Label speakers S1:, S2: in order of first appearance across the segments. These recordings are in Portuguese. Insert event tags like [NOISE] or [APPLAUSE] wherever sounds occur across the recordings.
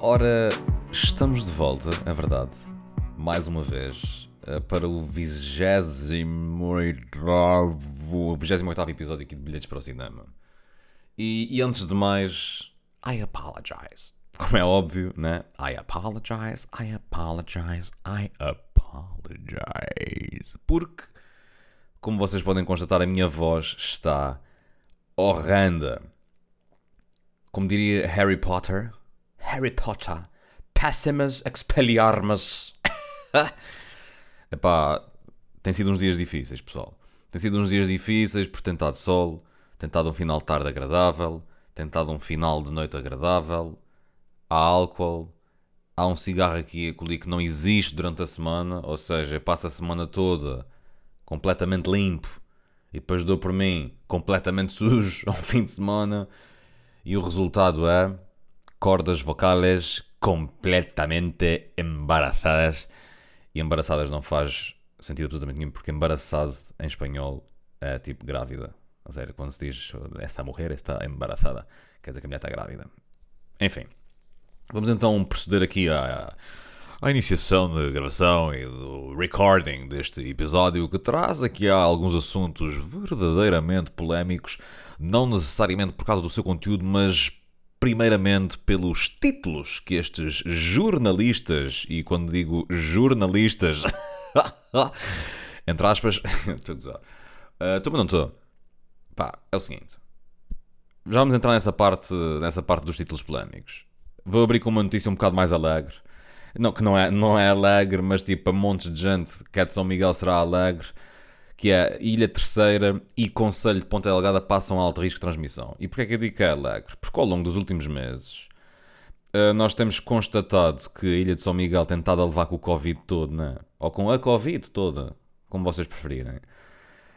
S1: Ora, estamos de volta, é verdade, mais uma vez, eh, para o 28 28 episódio aqui de Bilhetes para o Cinema. E, e antes de mais, I apologize. Como é óbvio, né? I apologize, I apologize, I apologize. Porque, como vocês podem constatar, a minha voz está horrenda. Como diria Harry Potter, Harry Potter, Pessimus Expelliarmus. [LAUGHS] Epá, tem sido uns dias difíceis, pessoal. Tem sido uns dias difíceis por tentar de sol, tentado um final de tarde agradável, tentado um final de noite agradável. Há álcool, há um cigarro aqui a que não existe durante a semana, ou seja, passa a semana toda completamente limpo e depois dou por mim completamente [LAUGHS] sujo ao fim de semana e o resultado é cordas vocais completamente embaraçadas e embaraçadas não faz sentido absolutamente nenhum porque embaraçado em espanhol é tipo grávida. Ou seja, quando se diz esta mulher está embaraçada quer dizer que a mulher está grávida. Enfim, vamos então proceder aqui à, à iniciação da gravação e do recording deste episódio que traz aqui alguns assuntos verdadeiramente polémicos não necessariamente por causa do seu conteúdo, mas primeiramente pelos títulos que estes jornalistas, e quando digo jornalistas, [LAUGHS] entre aspas, [LAUGHS] estou a dizer, uh, não estou. Pá, é o seguinte. Já vamos entrar nessa parte, nessa parte dos títulos polémicos. Vou abrir com uma notícia um bocado mais alegre. Não, que não é, não é alegre, mas tipo, a montes de gente que é de São Miguel será alegre que é Ilha Terceira e Conselho de Ponta Delgada passam a alto risco de transmissão. E porquê é que eu digo que é alegre? Porque ao longo dos últimos meses uh, nós temos constatado que a Ilha de São Miguel tem tentado a levar com o Covid todo, né? ou com a Covid toda, como vocês preferirem.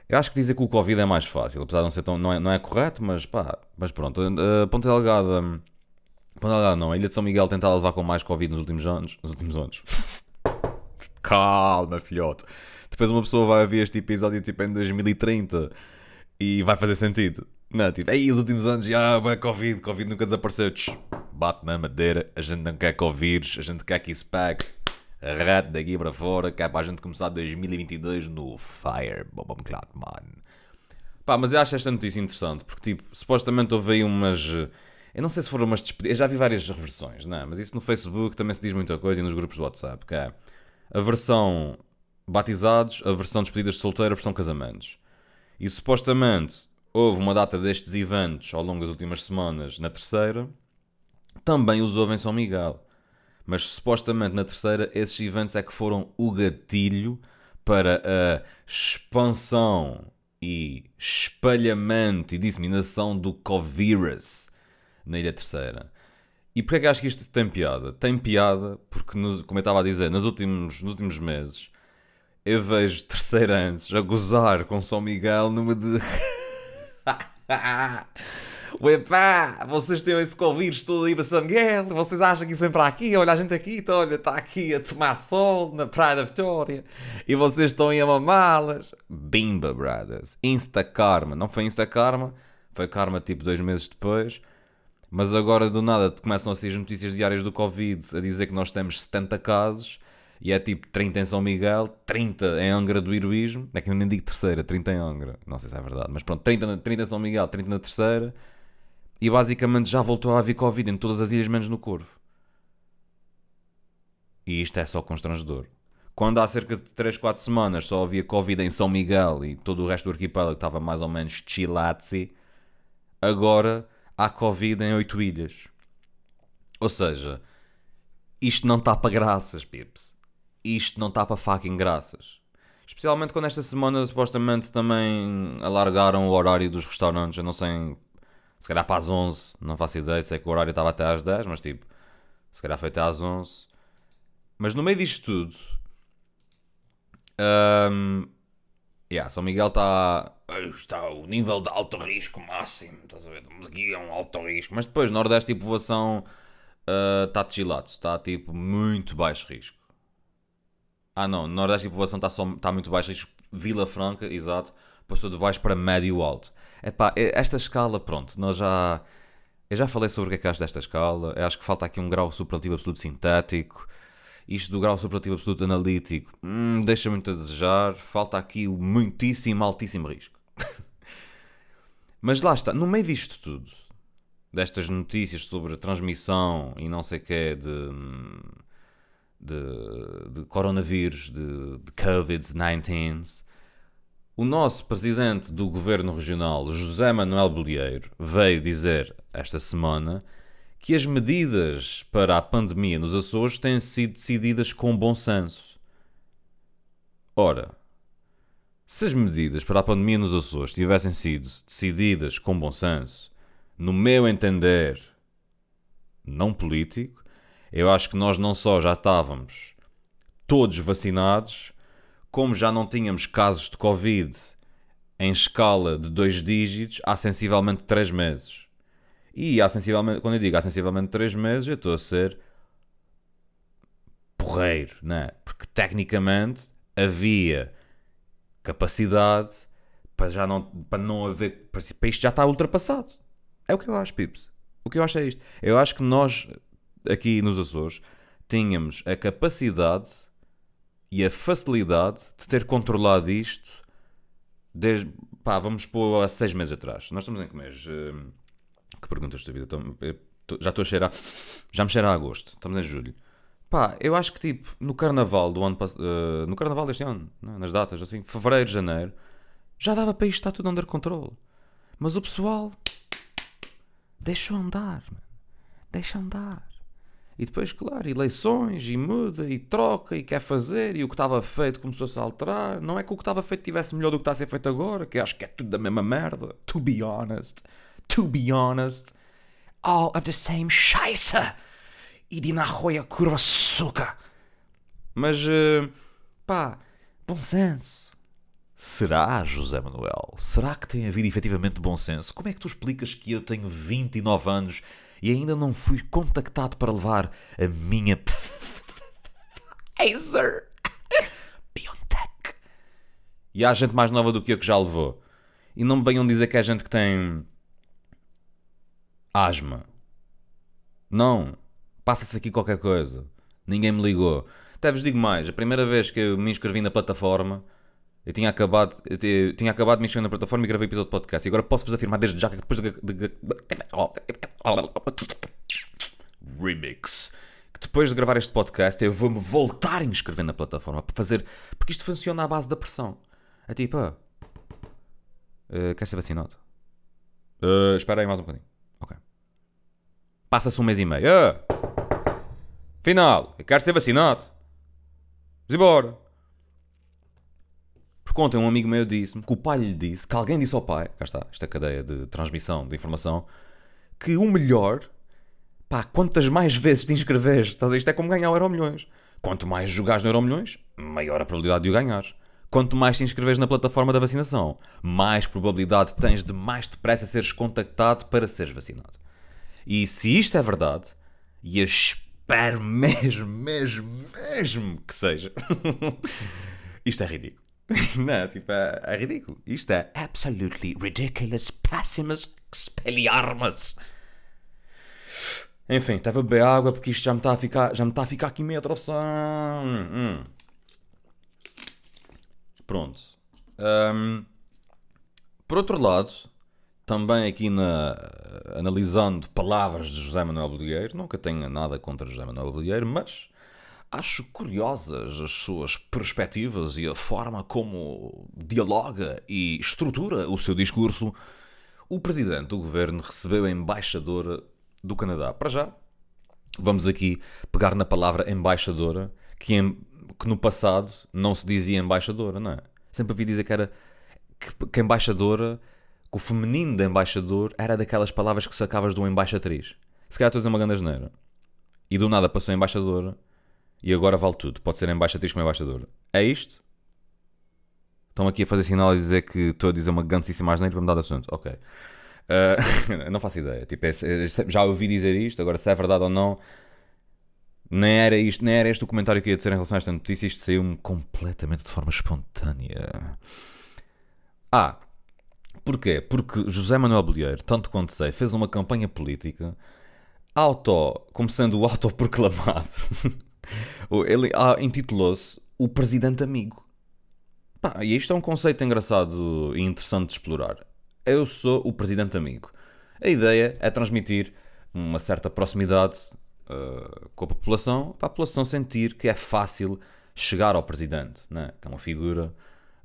S1: Eu acho que dizer que o Covid é mais fácil, apesar de não ser tão. não é, não é correto, mas pá, mas pronto. Uh, Ponta Delgada. Ponta Delgada não, a Ilha de São Miguel tentado a levar com mais Covid nos últimos anos. Nos últimos anos. [LAUGHS] Calma, filhote depois uma pessoa vai ver este episódio tipo em 2030 e vai fazer sentido. Não, tipo, aí os últimos anos ah, Covid, Covid nunca desapareceu. Tch, bate na madeira, a gente não quer Covid, a gente quer que isso pague. Rato daqui para fora, que é para a gente começar 2022 no Fire, Bob mano. Pá, mas eu acho esta notícia interessante, porque tipo, supostamente houve aí umas. Eu não sei se foram umas despedidas. Eu já vi várias versões, não é? Mas isso no Facebook também se diz muita coisa e nos grupos do WhatsApp, que é a versão batizados, a versão despedidas de solteiro, a versão casamentos. E supostamente houve uma data destes eventos ao longo das últimas semanas na terceira, também os houve em São Miguel. Mas supostamente na terceira, esses eventos é que foram o gatilho para a expansão e espalhamento e disseminação do Covirus na Ilha Terceira. E porquê é que acho que isto tem piada? Tem piada porque, como eu estava a dizer, nos últimos, nos últimos meses eu vejo terceirantes a gozar com São Miguel numa de. [LAUGHS] Uepá, vocês têm esse Covid todo aí para São Miguel, vocês acham que isso vem para aqui? Olha, a gente aqui, então, olha, está aqui a tomar sol na Praia da Vitória e vocês estão aí a mamá-las. Bimba, brothers. Insta Karma. Não foi Insta Karma, foi Karma tipo dois meses depois. Mas agora do nada começam a sair as notícias diárias do Covid a dizer que nós temos 70 casos e é tipo 30 em São Miguel, 30 em Angra do Heroísmo. É que eu nem digo terceira, 30 em Angra. Não sei se é verdade, mas pronto, 30, 30 em São Miguel, 30 na terceira. E basicamente já voltou a haver Covid em todas as ilhas, menos no Corvo. E isto é só constrangedor. Quando há cerca de 3, 4 semanas só havia Covid em São Miguel e todo o resto do arquipélago estava mais ou menos chilatzi, agora há Covid em 8 ilhas. Ou seja, isto não está para graças, pips isto não está para fucking graças. Especialmente quando esta semana supostamente também alargaram o horário dos restaurantes. Eu não sei, se calhar para as 11, não faço ideia. Sei que o horário estava até às 10, mas tipo, se calhar foi até às 11. Mas no meio disto tudo, um, yeah, São Miguel está. Está o nível de alto risco máximo. Estás a ver? Estamos aqui a um alto risco. Mas depois, Nordeste e povoação uh, está de chilato. Está tipo muito baixo risco. Ah não, Nordeste e povoação está tá muito baixo. Vila Franca, exato, passou de baixo para médio alto. Epá, esta escala, pronto, nós já. eu já falei sobre o que é que acho desta escala. Eu acho que falta aqui um grau superlativo absoluto sintético. Isto do grau superlativo absoluto analítico hum, deixa muito a desejar. Falta aqui o muitíssimo, altíssimo risco. [LAUGHS] Mas lá está, no meio disto tudo, destas notícias sobre a transmissão e não sei o que de, de, de coronavírus, de, de Covid-19, o nosso presidente do governo regional, José Manuel Bolieiro, veio dizer esta semana que as medidas para a pandemia nos Açores têm sido decididas com bom senso. Ora, se as medidas para a pandemia nos Açores tivessem sido decididas com bom senso, no meu entender não político, eu acho que nós não só já estávamos todos vacinados, como já não tínhamos casos de Covid em escala de dois dígitos há sensivelmente três meses. E há sensivelmente, quando eu digo há sensivelmente três meses, eu estou a ser porreiro, né? Porque tecnicamente havia capacidade para já não, para não haver, para isto já está ultrapassado. É o que eu acho, Pips. O que eu acho é isto. Eu acho que nós, aqui nos Açores, tínhamos a capacidade e a facilidade de ter controlado isto desde, pá, vamos pôr há seis meses atrás. Nós estamos em que mês? Uh, que perguntas da vida? já estou a cheirar, já me cheira a agosto. Estamos em julho. Pá, eu acho que tipo, no carnaval do ano uh, no carnaval deste ano, né, nas datas assim, fevereiro, janeiro, já dava para isto estar tudo under controle. Mas o pessoal deixou andar, deixa andar. E depois, claro, eleições, e muda, e troca, e quer fazer, e o que estava feito começou-se a alterar. Não é que o que estava feito tivesse melhor do que está a ser feito agora, que acho que é tudo da mesma merda. To be honest. To be honest. All of the same scheisse. E de na roia curva suca. Mas, uh, pá, bom senso. Será, José Manuel? Será que tem havido efetivamente bom senso? Como é que tu explicas que eu tenho 29 anos e ainda não fui contactado para levar a minha [LAUGHS] Pfizer [LAUGHS] BioNTech. E há gente mais nova do que eu que já levou. E não me venham dizer que é gente que tem asma. Não. Passa-se aqui qualquer coisa. Ninguém me ligou. Até vos digo mais, a primeira vez que eu me inscrevi na plataforma eu tinha acabado, eu tinha acabado de mexer na plataforma e gravei episódio de podcast. E agora posso-vos afirmar desde já que depois de, de, de, Remix. Que depois de gravar este podcast eu vou-me voltar a inscrever na plataforma para fazer. Porque isto funciona à base da pressão. É tipo, ah, uh, queres ser vacinado? Uh, espera aí mais um bocadinho. Ok. Passa-se um mês e meio. Ah, final, eu quero ser vacinado. Vamos embora. Porque ontem um amigo meu disse-me que o pai lhe disse, que alguém disse ao pai, cá está, esta cadeia de transmissão de informação, que o melhor, pá, quantas mais vezes te inscreves, isto é como ganhar o Euro Milhões. Quanto mais jogares no Euro Milhões, maior a probabilidade de o ganhar. Quanto mais te inscreves na plataforma da vacinação, mais probabilidade tens de mais depressa seres contactado para seres vacinado. E se isto é verdade, e espero mesmo, mesmo, mesmo que seja, [LAUGHS] isto é ridículo. [LAUGHS] Não, tipo, é, é, ridículo. Isto é absolutely ridiculous, passimus expelliarmus. Enfim, estava a beber água porque isto já me está a ficar, já me está a ficar aqui meio troção. Hum. Pronto. Um, por outro lado, também aqui na, analisando palavras de José Manuel Bolieiro, nunca tenho nada contra José Manuel Bolieiro, mas Acho curiosas as suas perspectivas e a forma como dialoga e estrutura o seu discurso. O presidente do governo recebeu a embaixadora do Canadá. Para já, vamos aqui pegar na palavra embaixadora, que, em, que no passado não se dizia embaixadora, não é? Sempre ouvi dizer que era que, que embaixadora, que o feminino da embaixador era daquelas palavras que sacavas de uma embaixatriz. Se calhar estou a dizer uma grande asneira. E do nada passou a embaixadora e agora vale tudo. Pode ser embaixatriz como embaixador. É isto? Estão aqui a fazer sinal e dizer que estou a dizer uma gancíssima asneira para mudar de assunto. Ok. Uh, [LAUGHS] não faço ideia. Tipo, é, é, já ouvi dizer isto, agora se é verdade ou não. Nem era, isto, nem era este o comentário que ia dizer em relação a esta notícia. Isto saiu-me completamente de forma espontânea. Ah, Porquê? Porque José Manuel Bolheiro, tanto quanto sei, fez uma campanha política auto, como sendo o autoproclamado. [LAUGHS] Ele ah, intitulou-se O Presidente Amigo. Pá, e isto é um conceito engraçado e interessante de explorar. Eu sou o Presidente Amigo. A ideia é transmitir uma certa proximidade uh, com a população, para a população sentir que é fácil chegar ao Presidente, né? que é uma figura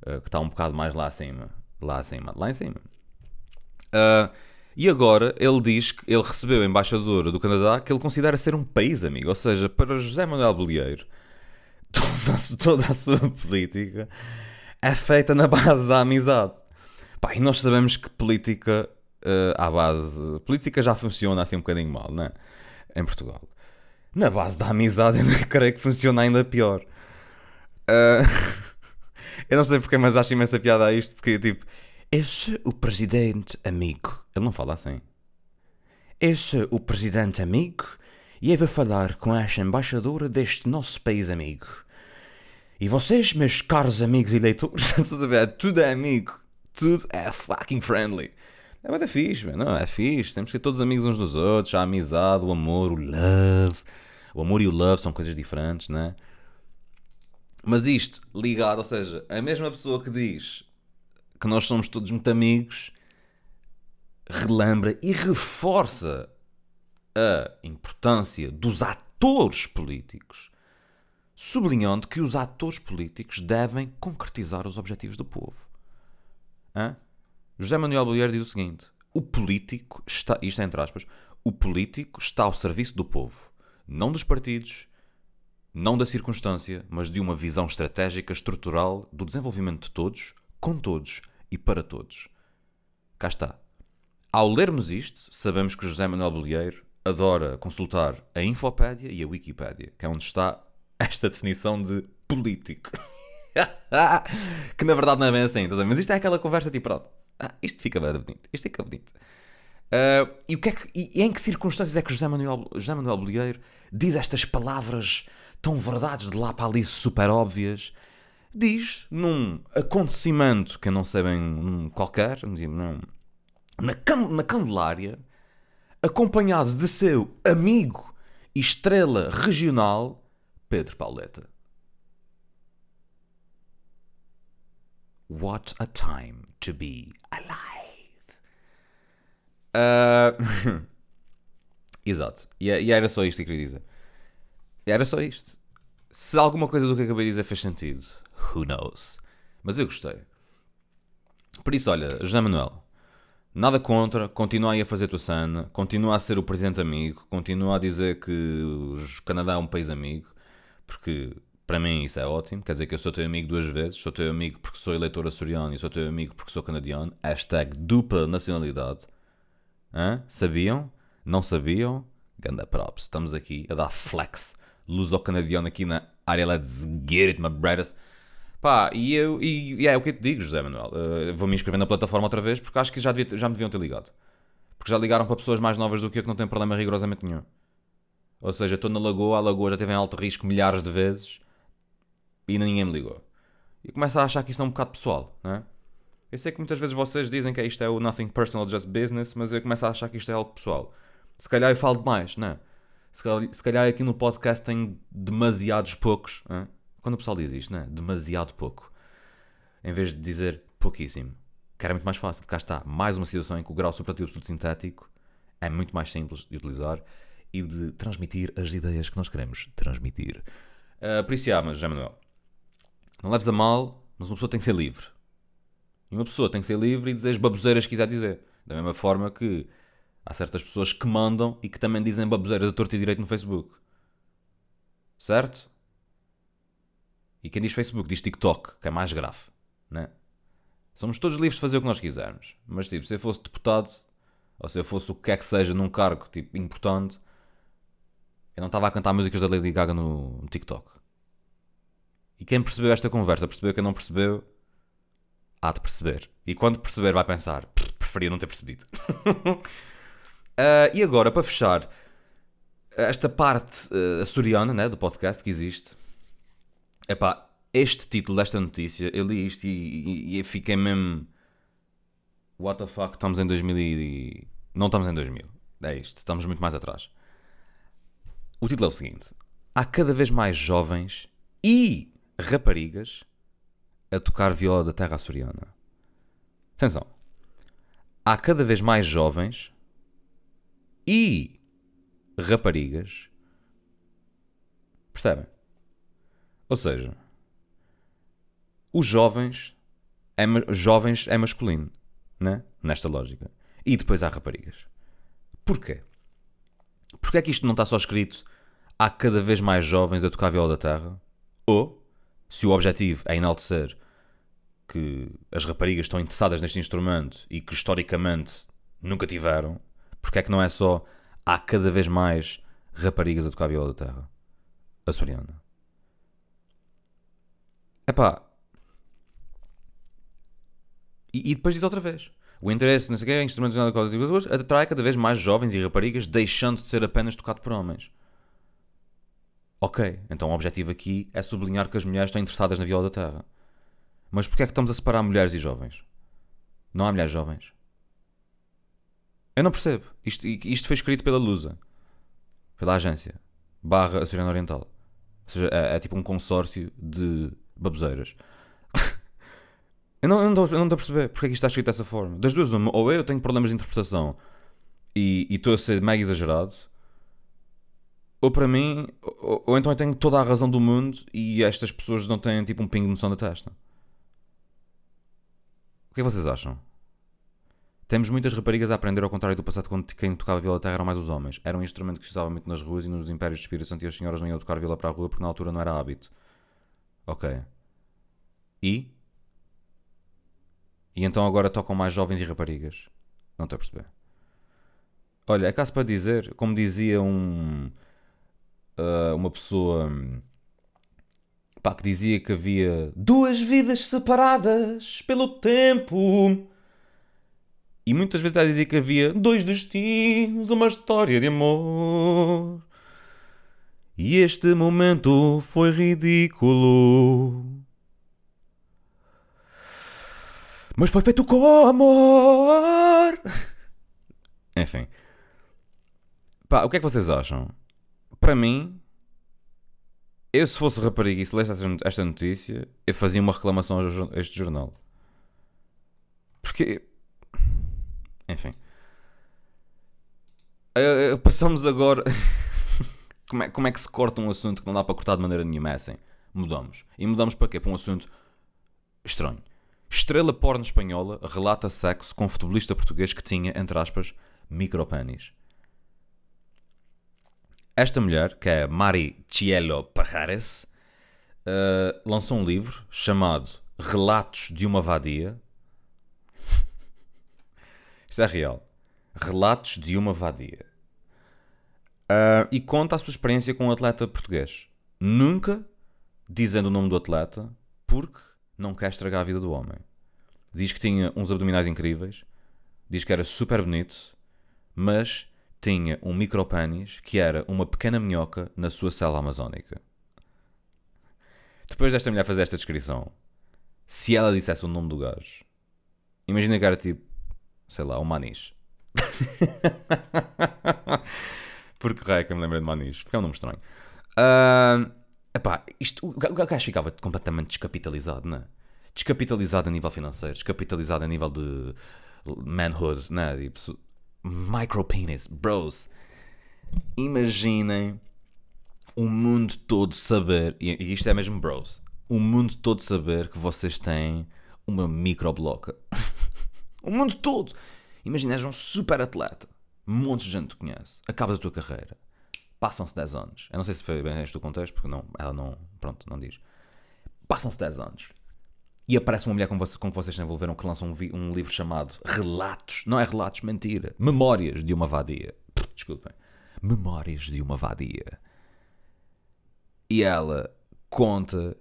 S1: uh, que está um bocado mais lá acima. Lá acima, lá em cima. Uh, e agora ele diz que ele recebeu a embaixadora do Canadá que ele considera ser um país amigo. Ou seja, para José Manuel Bolieiro, [LAUGHS] toda a, toda a sua política é feita na base da amizade. Pá, e nós sabemos que política uh, à base. Política já funciona assim um bocadinho mal, né? Em Portugal. Na base da amizade, [LAUGHS] eu creio que funciona ainda pior. Uh, [LAUGHS] eu não sei porque, mas acho imensa piada a isto, porque tipo, esse o presidente amigo. Ele não fala assim. Esse o presidente amigo e eu vou falar com esta embaixadora deste nosso país amigo. E vocês, meus caros amigos e leitores, [LAUGHS] tudo é amigo. Tudo é fucking friendly. É muito fixe. Não, é fixe. Temos que ser todos amigos uns dos outros. A amizade, o amor, o love. O amor e o love são coisas diferentes, né? Mas isto ligado, ou seja, a mesma pessoa que diz que nós somos todos muito amigos relembra e reforça a importância dos atores políticos, sublinhando que os atores políticos devem concretizar os objetivos do povo. Hã? José Manuel Bolheiro diz o seguinte: o político está, isto é entre aspas, o político está ao serviço do povo, não dos partidos, não da circunstância, mas de uma visão estratégica estrutural do desenvolvimento de todos, com todos e para todos. Cá está. Ao lermos isto, sabemos que José Manuel Bolheiro adora consultar a Infopédia e a Wikipédia, que é onde está esta definição de político. [LAUGHS] que na verdade não é bem assim, mas isto é aquela conversa tipo, pronto, ah, isto fica bem bonito. Isto fica bonito. Uh, e, o que é que, e em que circunstâncias é que José Manuel, José Manuel Bolieiro diz estas palavras tão verdades de lá para ali super óbvias? Diz num acontecimento que eu não sei bem qualquer, não, na, na Candelária, acompanhado de seu amigo e estrela regional, Pedro Pauleta. What a time to be alive. Uh... [LAUGHS] Exato. E, e, era só isto que eu queria dizer. Era só isto. Se alguma coisa do que acabei de dizer fez sentido, who knows? Mas eu gostei. Por isso, olha, José Manuel, nada contra, continua aí a fazer tua cena, continua a ser o presidente amigo, continua a dizer que o Canadá é um país amigo, porque para mim isso é ótimo, quer dizer que eu sou teu amigo duas vezes, sou teu amigo porque sou eleitor açoriano e sou teu amigo porque sou canadiano. Hashtag dupla nacionalidade. Hã? Sabiam? Não sabiam? Ganda props. Estamos aqui a dar flex. Luz ao canadiano aqui na área let's get it, my brothers. Pá, e eu, e, e é o que eu te digo, José Manuel. Uh, Vou-me inscrever na plataforma outra vez porque acho que já, devia, já me deviam ter ligado. Porque já ligaram para pessoas mais novas do que eu que não têm problema rigorosamente nenhum. Ou seja, estou na lagoa, a lagoa já teve em alto risco milhares de vezes e ninguém me ligou. E começo a achar que isto é um bocado pessoal, não é? Eu sei que muitas vezes vocês dizem que isto é o nothing personal, just business, mas eu começo a achar que isto é algo pessoal. Se calhar eu falo demais, não é? Se calhar, se calhar aqui no podcast tem demasiados poucos. É? Quando o pessoal diz isto, não é? Demasiado pouco. Em vez de dizer pouquíssimo. Que era muito mais fácil. Cá está. Mais uma situação em que o grau superlativo sintético é muito mais simples de utilizar e de transmitir as ideias que nós queremos transmitir. Uh, por isso, já, mas, já Manuel, não leves a mal, mas uma pessoa tem que ser livre. E uma pessoa tem que ser livre e dizer as baboseiras que quiser dizer. Da mesma forma que há certas pessoas que mandam e que também dizem baboseiras a torto e direito no Facebook. Certo? E quem diz Facebook diz TikTok, que é mais grave. Né? Somos todos livres de fazer o que nós quisermos. Mas tipo, se eu fosse deputado, ou se eu fosse o que quer que seja num cargo tipo, importante, eu não estava a cantar músicas da Lady Gaga no, no TikTok. E quem percebeu esta conversa, percebeu quem não percebeu, há de perceber. E quando perceber, vai pensar: preferia não ter percebido. uh, [LAUGHS] e agora, para fechar, esta parte uh, açoriana né, do podcast que existe, epá, este título desta notícia, eu li isto e, e, e fiquei mesmo. what the fuck, estamos em 2000 e... Não estamos em 2000. É isto, estamos muito mais atrás. O título é o seguinte: Há cada vez mais jovens e raparigas a tocar viola da terra açoriana. Atenção. Há cada vez mais jovens e raparigas. Percebem? Ou seja, os jovens é, jovens é masculino, né? Nesta lógica. E depois há raparigas. Porquê? Porquê é que isto não está só escrito há cada vez mais jovens a tocar viola da terra? Ou, se o objetivo é enaltecer que as raparigas estão interessadas neste instrumento e que historicamente nunca tiveram, porque é que não é só há cada vez mais raparigas a tocar viola da terra? Açoriana. Epá. E, e depois diz outra vez. O interesse, não sei o quê, instrumentos de atrai cada vez mais jovens e raparigas, deixando de ser apenas tocado por homens. Ok, então o objetivo aqui é sublinhar que as mulheres estão interessadas na viola da terra. Mas porquê é que estamos a separar mulheres e jovens? Não há mulheres jovens. Eu não percebo. Isto, isto foi escrito pela Lusa. Pela agência. Barra Açoriana Oriental. Ou seja, é, é, tipo um consórcio de baboseiras. [LAUGHS] eu, não, estou, a perceber porque é que isto está escrito dessa forma. Das duas, uma, ou eu tenho problemas de interpretação e estou a ser mega exagerado, ou para mim, ou, ou, então eu tenho toda a razão do mundo e estas pessoas não têm tipo um pingo de noção da testa. O que é que vocês acham? Temos muitas raparigas a aprender ao contrário do passado quando quem tocava viola terra eram mais os homens. Era um instrumento que se usava muito nas ruas e nos impérios de Espírito Santo e as senhoras não iam tocar viola para a rua porque na altura não era hábito. Ok. E? E então agora tocam mais jovens e raparigas. Não estou a perceber. Olha, é caso para dizer, como dizia um uh, uma pessoa pá, que dizia que havia duas vidas separadas pelo tempo. E muitas vezes ela dizia que havia dois destinos, uma história de amor. E este momento foi ridículo. Mas foi feito com amor. [LAUGHS] Enfim. Pá, o que é que vocês acham? para mim, eu se fosse rapariga e se lesse esta notícia, eu fazia uma reclamação a este jornal. Porque. Enfim. Uh, passamos agora. [LAUGHS] como, é, como é que se corta um assunto que não dá para cortar de maneira nenhuma? É assim. Mudamos. E mudamos para quê? Para um assunto estranho. Estrela porno espanhola relata sexo com futebolista português que tinha, entre aspas, micropénis. Esta mulher, que é Mari Cielo Pajares, uh, lançou um livro chamado Relatos de uma Vadia. Isto é real. Relatos de uma Vadia. Uh, e conta a sua experiência com um atleta português. Nunca dizendo o nome do atleta, porque não quer estragar a vida do homem. Diz que tinha uns abdominais incríveis, diz que era super bonito, mas tinha um micropânis que era uma pequena minhoca na sua cela amazónica. Depois desta mulher fazer esta descrição, se ela dissesse o nome do gajo, imagina que era tipo, sei lá, um manis. [LAUGHS] Porque raio que eu me lembro de manis, porque é um nome estranho. Uh, epá, isto, o gajo ficava completamente descapitalizado, não é? Descapitalizado a nível financeiro, descapitalizado a nível de manhood, né? Tipo, micropenis, bros. Imaginem o mundo todo saber, e isto é mesmo bros, o mundo todo saber que vocês têm uma microbloca. [LAUGHS] o mundo todo! Imagina, és um super atleta, um monte de gente te conhece, acabas a tua carreira, passam-se 10 anos. Eu não sei se foi bem este o contexto, porque não, ela não, pronto, não diz. Passam-se 10 anos e aparece uma mulher com, você, com que vocês se envolveram que lança um, um, livro chamado Relatos. Não é relatos, mentira. Memórias de uma vadia. Desculpem. Memórias de uma vadia. E ela conta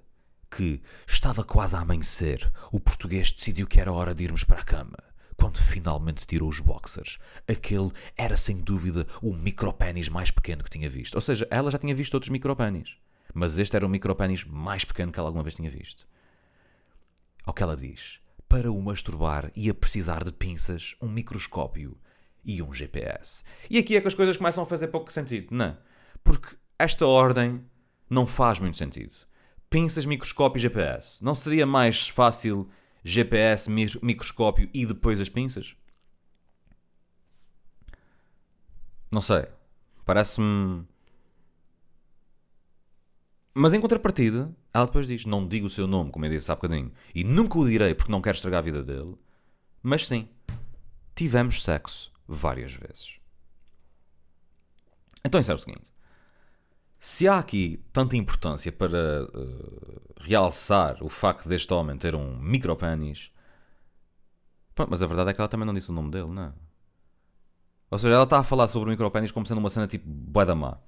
S1: que estava quase a amanhecer. O português decidiu que era hora de irmos para a cama. Quando finalmente tirou os boxers, aquele era sem dúvida o micropénis mais pequeno que tinha visto. Ou seja, ela já tinha visto outros micropénis. Mas este era o micropénis mais pequeno que ela alguma vez tinha visto ao que ela diz. para o masturbar ia precisar de pinças, um microscópio e um GPS. E aqui é que as coisas começam a fazer pouco sentido, não é? Porque esta ordem não faz muito sentido. Pinças, microscópio e GPS. Não seria mais fácil GPS, microscópio e depois as pinças? Não sei. Parece-me. Mas em contrapartida, ela depois diz: Não digo o seu nome, como eu disse há bocadinho, e nunca o direi porque não quero estragar a vida dele. Mas sim, tivemos sexo várias vezes. Então isso é o seguinte: se há aqui tanta importância para uh, realçar o facto deste homem ter um micropénis, mas a verdade é que ela também não disse o nome dele, não é? Ou seja, ela está a falar sobre o micropénis como sendo uma cena tipo badamá.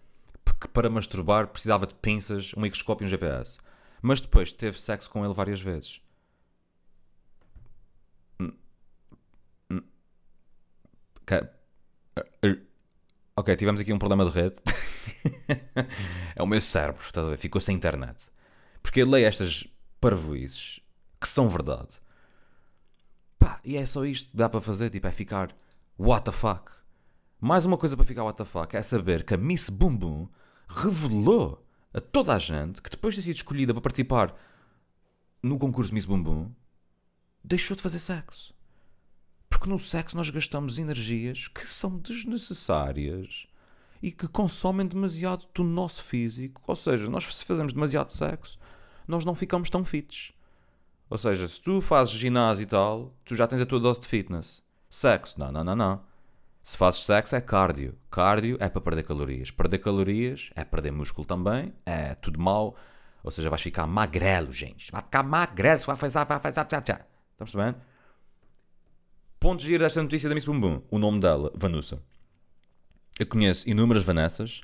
S1: Que para masturbar precisava de pinças, um microscópio e um GPS. Mas depois teve sexo com ele várias vezes. Ok, tivemos aqui um problema de rede. [LAUGHS] [LAUGHS] é o meu cérebro, estás a ver? Ficou sem internet. Porque eu leio estas parvoices que são verdade. Pá, e é só isto que dá para fazer, tipo, é ficar what the fuck. Mais uma coisa para ficar what the fuck é saber que a Miss Boom revelou a toda a gente que depois de ter sido escolhida para participar no concurso Miss Boom, deixou de fazer sexo. Porque no sexo nós gastamos energias que são desnecessárias e que consomem demasiado do nosso físico. Ou seja, nós se fazemos demasiado sexo, nós não ficamos tão fits. Ou seja, se tu fazes ginásio e tal, tu já tens a tua dose de fitness. Sexo, não, não, não, não. Se fazes sexo é cardio. Cardio é para perder calorias. Perder calorias é perder músculo também. É tudo mal. Ou seja, vais ficar magrelo, gente. Vai ficar magrelo. Vai fazer, vai fazer, tchá, tchá. Estamos bem? Ponto de giro desta notícia da Miss Bumbum. O nome dela, Vanusa. Eu conheço inúmeras Vanessas.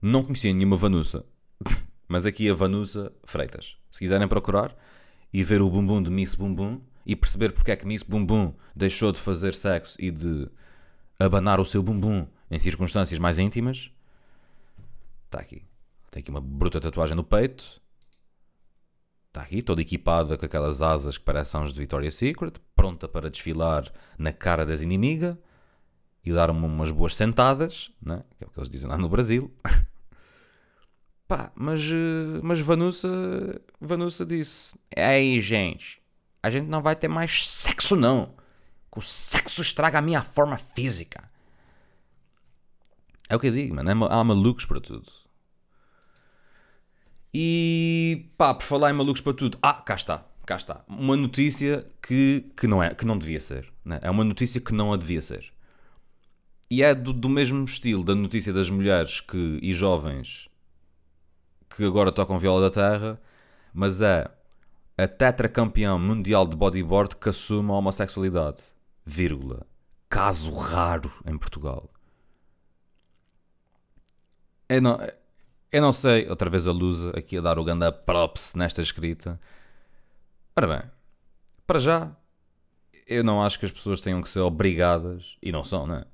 S1: Não conhecia nenhuma Vanusa. [LAUGHS] Mas aqui a Vanusa Freitas. Se quiserem procurar e ver o bumbum de Miss Bumbum e perceber porque é que Miss Bumbum deixou de fazer sexo e de abanar o seu bumbum em circunstâncias mais íntimas. Está aqui. Tem aqui uma bruta tatuagem no peito. Está aqui, toda equipada com aquelas asas que parecem uns de Victoria's Secret, pronta para desfilar na cara das inimigas e dar umas boas sentadas, né? que é o que eles dizem lá no Brasil. [LAUGHS] Pá, mas, eh, mas Vanusa, Vanusa disse: Ei, gente, a gente não vai ter mais sexo, não que o sexo estraga a minha forma física. É o que eu digo, mano. Há malucos para tudo. E pá, por falar em malucos para tudo. Ah, cá está. Cá está. Uma notícia que, que, não, é, que não devia ser. Né? É uma notícia que não a devia ser. E é do, do mesmo estilo da notícia das mulheres que, e jovens que agora tocam viola da terra, mas é a tetracampeã mundial de bodyboard que assume a homossexualidade vírgula, caso raro em Portugal. Eu não, eu não sei, outra vez a Lusa aqui a dar o ganda props nesta escrita. Ora bem, para já, eu não acho que as pessoas tenham que ser obrigadas, e não são, né?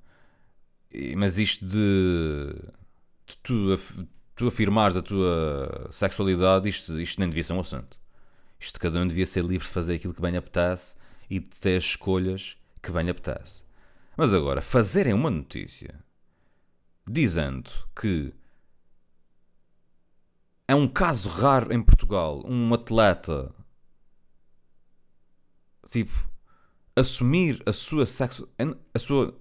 S1: Mas isto de, de tu, tu afirmares a tua sexualidade, isto, isto nem devia ser um assunto. Isto cada um devia ser livre de fazer aquilo que bem apetece e de ter escolhas que bem lhe apetece. Mas agora, fazerem uma notícia dizendo que é um caso raro em Portugal um atleta tipo assumir a sua sexo a sua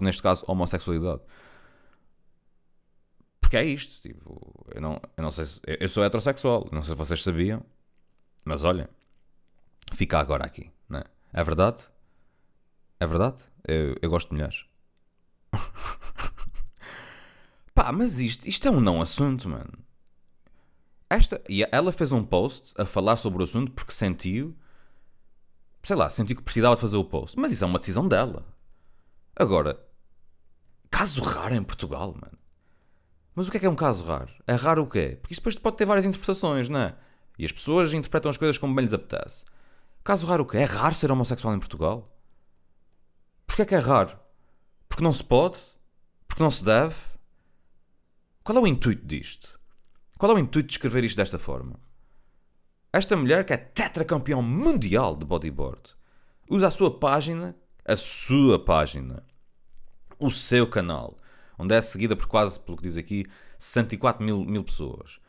S1: neste caso homossexualidade porque é isto tipo eu não, eu não sei se eu sou heterossexual não sei se vocês sabiam mas olha fica agora aqui né? é verdade é verdade? Eu, eu gosto de mulheres. [LAUGHS] Pá, mas isto, isto é um não assunto, mano. Esta, e ela fez um post a falar sobre o assunto porque sentiu, sei lá, sentiu que precisava de fazer o post. Mas isso é uma decisão dela. Agora, caso raro em Portugal, mano. Mas o que é que é um caso raro? É raro o quê? Porque isso depois pode ter várias interpretações, não é? E as pessoas interpretam as coisas como bem lhes apetece. Caso raro o quê? É raro ser homossexual em Portugal? Porquê é que é raro? Porque não se pode? Porque não se deve? Qual é o intuito disto? Qual é o intuito de escrever isto desta forma? Esta mulher que é tetracampeão mundial de bodyboard usa a sua página, a sua página, o seu canal, onde é seguida por quase, pelo que diz aqui, 64 mil, mil pessoas.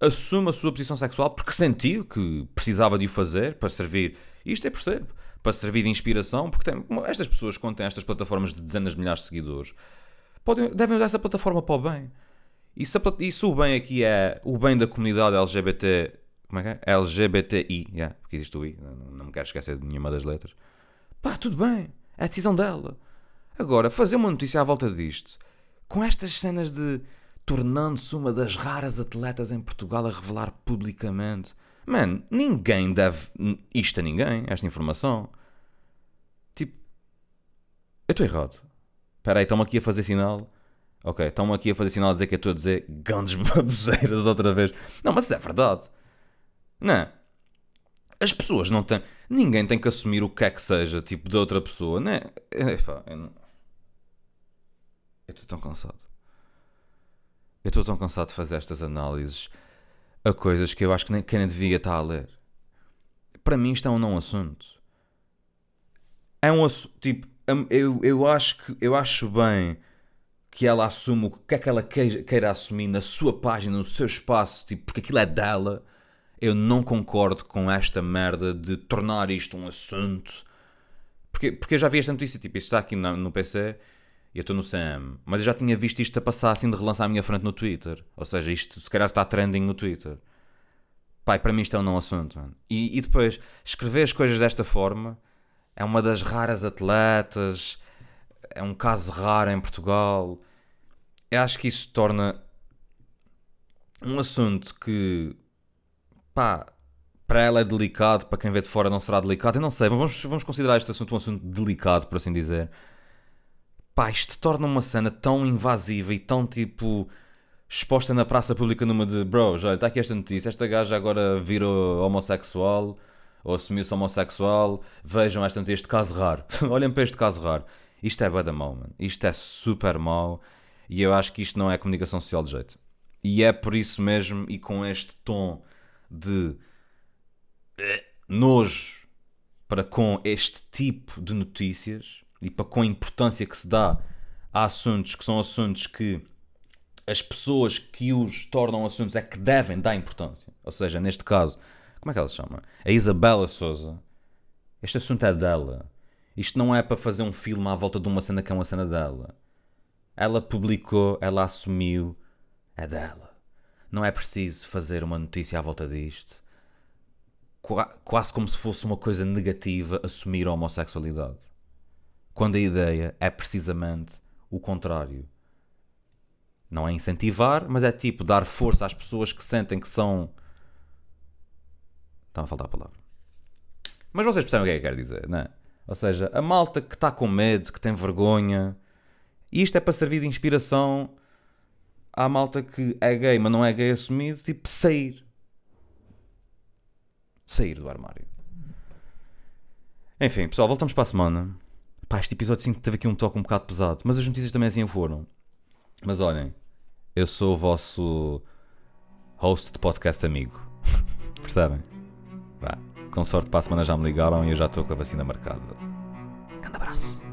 S1: Assume a sua posição sexual porque sentiu que precisava de o fazer para servir. Isto é percebo. Para servir de inspiração, porque tem, estas pessoas, quando têm estas plataformas de dezenas de milhares de seguidores, podem, devem usar essa plataforma para o bem. E se, e se o bem aqui é o bem da comunidade LGBT. Como é que é? LGBTI. Yeah, porque existe o I. Não, não me quero esquecer de nenhuma das letras. Pá, tudo bem. É a decisão dela. Agora, fazer uma notícia à volta disto, com estas cenas de tornando-se uma das raras atletas em Portugal a revelar publicamente. Man, ninguém deve isto a ninguém, esta informação. Tipo, eu estou errado. Espera aí, estão-me aqui a fazer sinal. Ok, estão-me aqui a fazer sinal a dizer que eu estou a dizer grandes [LAUGHS] baboseiras outra vez. Não, mas é verdade. Não. As pessoas não têm. Ninguém tem que assumir o que é que seja, tipo, de outra pessoa, né? Epá, eu não. Eu estou tão cansado. Eu estou tão cansado de fazer estas análises a coisas que eu acho que nem, quem nem devia estar a ler. Para mim, isto é um não assunto. É um assunto. Tipo, eu, eu, acho que, eu acho bem que ela assuma o que é que ela queira, queira assumir na sua página, no seu espaço, tipo, porque aquilo é dela. Eu não concordo com esta merda de tornar isto um assunto. Porque, porque eu já vi esta notícia, tipo, isto está aqui no, no PC eu estou no Sam, mas eu já tinha visto isto a passar assim de relance à minha frente no Twitter. Ou seja, isto se calhar está trending no Twitter. Pai, para mim isto é um não assunto. E, e, depois, escrever as coisas desta forma é uma das raras atletas, é um caso raro em Portugal. Eu acho que isso torna um assunto que, pá, para ela é delicado, para quem vê de fora não será delicado. Eu não sei, vamos, vamos considerar este assunto um assunto delicado, por assim dizer pá, isto torna uma cena tão invasiva e tão tipo exposta na praça pública numa de bros, olha, está aqui esta notícia, esta gaja agora virou homossexual ou assumiu-se homossexual, vejam esta notícia, este caso raro, [LAUGHS] olhem para este caso raro. Isto é bada mau, mano. Isto é super mau e eu acho que isto não é comunicação social de jeito. E é por isso mesmo e com este tom de eh, nojo para com este tipo de notícias e para com a importância que se dá a assuntos que são assuntos que as pessoas que os tornam assuntos é que devem dar importância. Ou seja, neste caso, como é que ela se chama? A Isabela Souza. Este assunto é dela. Isto não é para fazer um filme à volta de uma cena que é uma cena dela. Ela publicou, ela assumiu, é dela. Não é preciso fazer uma notícia à volta disto. Quase como se fosse uma coisa negativa assumir a homossexualidade quando a ideia é precisamente o contrário. Não é incentivar, mas é tipo dar força às pessoas que sentem que são. Está a faltar a palavra. Mas vocês percebem o que é que eu quero dizer, não é? Ou seja, a malta que está com medo, que tem vergonha. E isto é para servir de inspiração à malta que é gay, mas não é gay assumido, tipo, sair. Sair do armário. Enfim, pessoal, voltamos para a semana. Pá, este episódio sim teve aqui um toque um bocado pesado, mas as notícias também assim foram. Mas olhem, eu sou o vosso host de podcast amigo. [LAUGHS] Percebem? Vá, com sorte para a semana já me ligaram e eu já estou com a vacina marcada. Grande abraço.